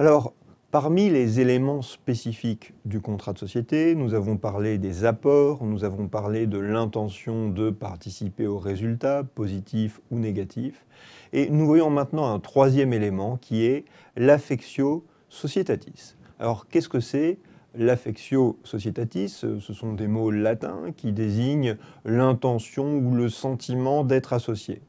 Alors, Parmi les éléments spécifiques du contrat de société, nous avons parlé des apports, nous avons parlé de l'intention de participer aux résultats, positifs ou négatifs. Et nous voyons maintenant un troisième élément qui est l'affectio societatis. Alors qu'est-ce que c'est L'affectio societatis, ce sont des mots latins qui désignent l'intention ou le sentiment d'être associé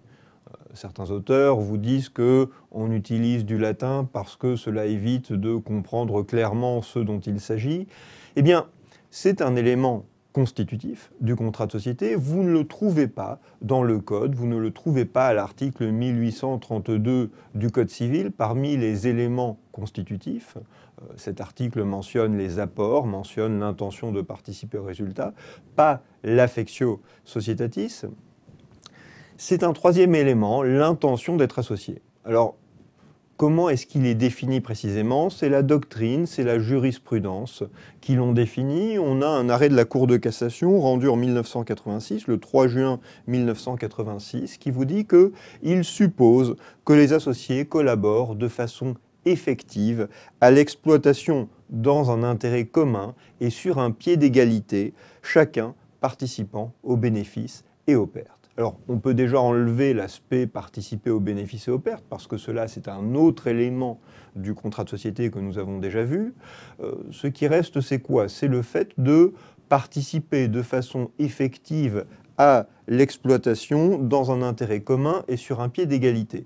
certains auteurs vous disent que on utilise du latin parce que cela évite de comprendre clairement ce dont il s'agit. Eh bien, c'est un élément constitutif du contrat de société. Vous ne le trouvez pas dans le Code, vous ne le trouvez pas à l'article 1832 du Code civil parmi les éléments constitutifs. Euh, cet article mentionne les apports, mentionne l'intention de participer au résultat, pas l'affectio societatis. C'est un troisième élément, l'intention d'être associé. Alors, comment est-ce qu'il est défini précisément? C'est la doctrine, c'est la jurisprudence qui l'ont défini. On a un arrêt de la Cour de cassation rendu en 1986, le 3 juin 1986, qui vous dit qu'il suppose que les associés collaborent de façon effective à l'exploitation dans un intérêt commun et sur un pied d'égalité, chacun participant aux bénéfices et aux pertes. Alors, on peut déjà enlever l'aspect participer aux bénéfices et aux pertes, parce que cela, c'est un autre élément du contrat de société que nous avons déjà vu. Euh, ce qui reste, c'est quoi? C'est le fait de participer de façon effective à l'exploitation dans un intérêt commun et sur un pied d'égalité.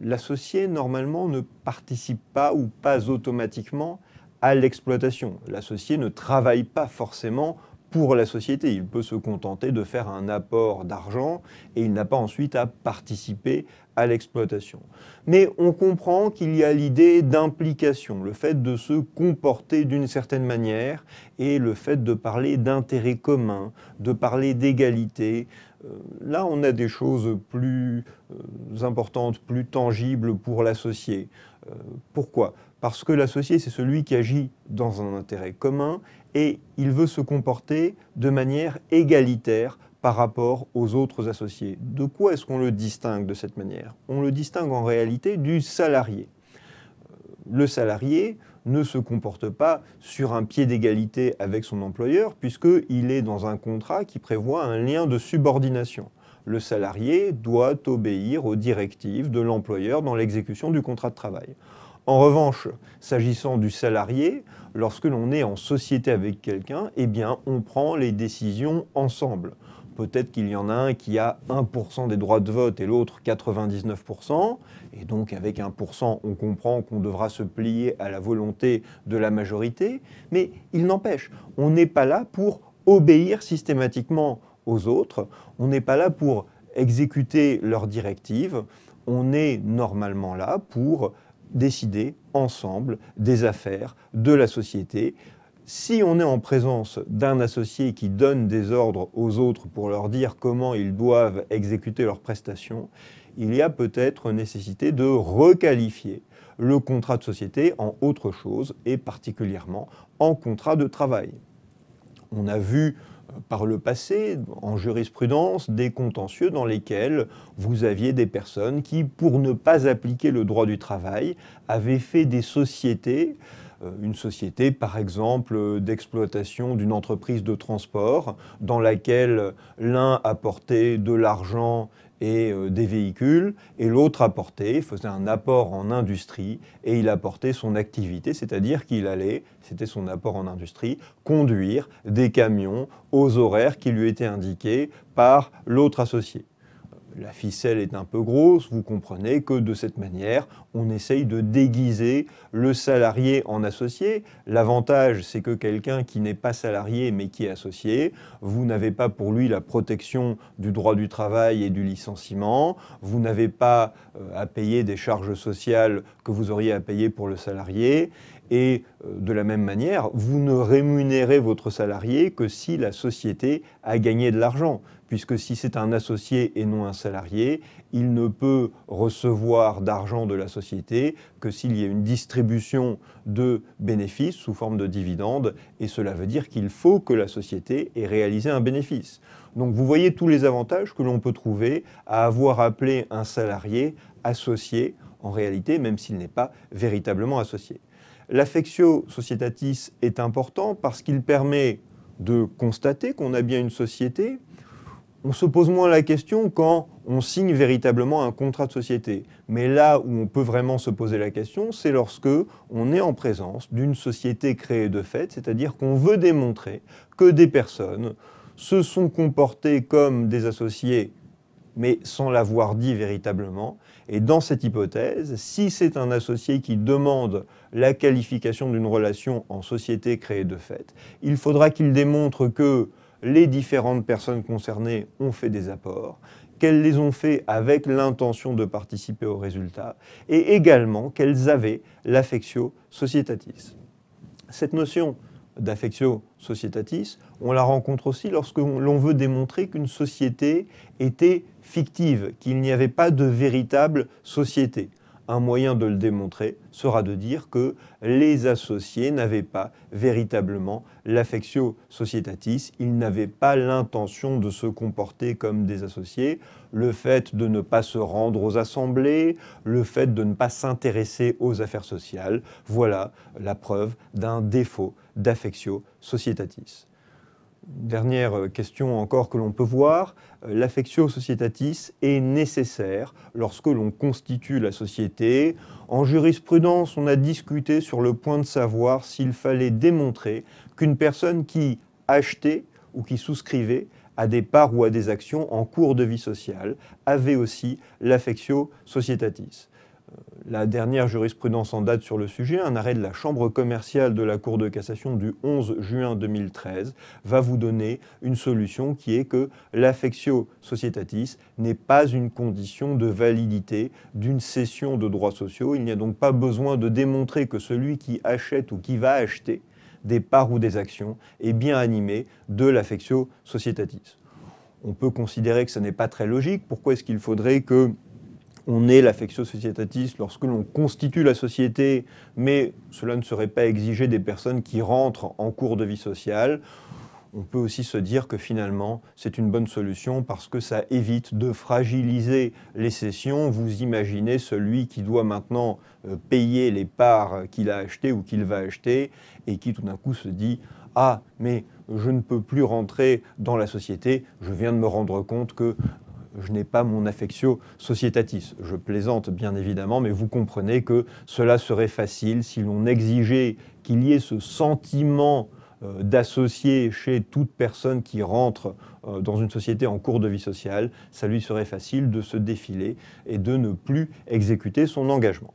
L'associé, normalement, ne participe pas ou pas automatiquement à l'exploitation. L'associé ne travaille pas forcément pour la société. Il peut se contenter de faire un apport d'argent et il n'a pas ensuite à participer à l'exploitation. Mais on comprend qu'il y a l'idée d'implication, le fait de se comporter d'une certaine manière et le fait de parler d'intérêt commun, de parler d'égalité. Euh, là, on a des choses plus euh, importantes, plus tangibles pour l'associé. Euh, pourquoi? Parce que l'associé, c'est celui qui agit dans un intérêt commun et il veut se comporter de manière égalitaire par rapport aux autres associés. De quoi est-ce qu'on le distingue de cette manière? On le distingue en réalité du salarié. Le salarié ne se comporte pas sur un pied d'égalité avec son employeur puisqu'il est dans un contrat qui prévoit un lien de subordination. Le salarié doit obéir aux directives de l'employeur dans l'exécution du contrat de travail. En revanche, s'agissant du salarié, lorsque l'on est en société avec quelqu'un, eh on prend les décisions ensemble. Peut-être qu'il y en a un qui a 1% des droits de vote et l'autre 99%. Et donc avec 1%, on comprend qu'on devra se plier à la volonté de la majorité. Mais il n'empêche, on n'est pas là pour obéir systématiquement aux autres. On n'est pas là pour exécuter leurs directives. On est normalement là pour décider ensemble des affaires de la société. Si on est en présence d'un associé qui donne des ordres aux autres pour leur dire comment ils doivent exécuter leurs prestations, il y a peut-être nécessité de requalifier le contrat de société en autre chose et particulièrement en contrat de travail. On a vu par le passé, en jurisprudence, des contentieux dans lesquels vous aviez des personnes qui, pour ne pas appliquer le droit du travail, avaient fait des sociétés, euh, une société par exemple d'exploitation d'une entreprise de transport, dans laquelle l'un apportait de l'argent et euh, des véhicules, et l'autre apportait, faisait un apport en industrie, et il apportait son activité, c'est-à-dire qu'il allait, c'était son apport en industrie, conduire des camions aux horaires qui lui étaient indiqués par l'autre associé la ficelle est un peu grosse, vous comprenez que de cette manière, on essaye de déguiser le salarié en associé. L'avantage, c'est que quelqu'un qui n'est pas salarié mais qui est associé, vous n'avez pas pour lui la protection du droit du travail et du licenciement, vous n'avez pas euh, à payer des charges sociales que vous auriez à payer pour le salarié, et euh, de la même manière, vous ne rémunérez votre salarié que si la société a gagné de l'argent puisque si c'est un associé et non un salarié, il ne peut recevoir d'argent de la société que s'il y a une distribution de bénéfices sous forme de dividendes, et cela veut dire qu'il faut que la société ait réalisé un bénéfice. Donc vous voyez tous les avantages que l'on peut trouver à avoir appelé un salarié associé en réalité, même s'il n'est pas véritablement associé. L'affectio societatis est important parce qu'il permet de constater qu'on a bien une société. On se pose moins la question quand on signe véritablement un contrat de société. Mais là où on peut vraiment se poser la question, c'est lorsque on est en présence d'une société créée de fait, c'est-à-dire qu'on veut démontrer que des personnes se sont comportées comme des associés mais sans l'avoir dit véritablement. Et dans cette hypothèse, si c'est un associé qui demande la qualification d'une relation en société créée de fait, il faudra qu'il démontre que les différentes personnes concernées ont fait des apports, qu'elles les ont fait avec l'intention de participer au résultat, et également qu'elles avaient l'affectio societatis. Cette notion d'affectio societatis, on la rencontre aussi lorsque l'on veut démontrer qu'une société était fictive, qu'il n'y avait pas de véritable société. Un moyen de le démontrer sera de dire que les associés n'avaient pas véritablement l'affectio societatis, ils n'avaient pas l'intention de se comporter comme des associés, le fait de ne pas se rendre aux assemblées, le fait de ne pas s'intéresser aux affaires sociales, voilà la preuve d'un défaut d'affectio societatis. Dernière question encore que l'on peut voir, l'affectio societatis est nécessaire lorsque l'on constitue la société. En jurisprudence, on a discuté sur le point de savoir s'il fallait démontrer qu'une personne qui achetait ou qui souscrivait à des parts ou à des actions en cours de vie sociale avait aussi l'affectio societatis la dernière jurisprudence en date sur le sujet, un arrêt de la Chambre commerciale de la Cour de cassation du 11 juin 2013, va vous donner une solution qui est que l'affectio societatis n'est pas une condition de validité d'une cession de droits sociaux. Il n'y a donc pas besoin de démontrer que celui qui achète ou qui va acheter des parts ou des actions est bien animé de l'affectio societatis. On peut considérer que ce n'est pas très logique. Pourquoi est-ce qu'il faudrait que on est l'affectio societatis lorsque l'on constitue la société, mais cela ne serait pas exigé des personnes qui rentrent en cours de vie sociale. On peut aussi se dire que finalement, c'est une bonne solution parce que ça évite de fragiliser les cessions. Vous imaginez celui qui doit maintenant euh, payer les parts qu'il a achetées ou qu'il va acheter et qui tout d'un coup se dit Ah, mais je ne peux plus rentrer dans la société, je viens de me rendre compte que je n'ai pas mon affectio societatis. Je plaisante bien évidemment, mais vous comprenez que cela serait facile si l'on exigeait qu'il y ait ce sentiment euh, d'associer chez toute personne qui rentre euh, dans une société en cours de vie sociale, ça lui serait facile de se défiler et de ne plus exécuter son engagement.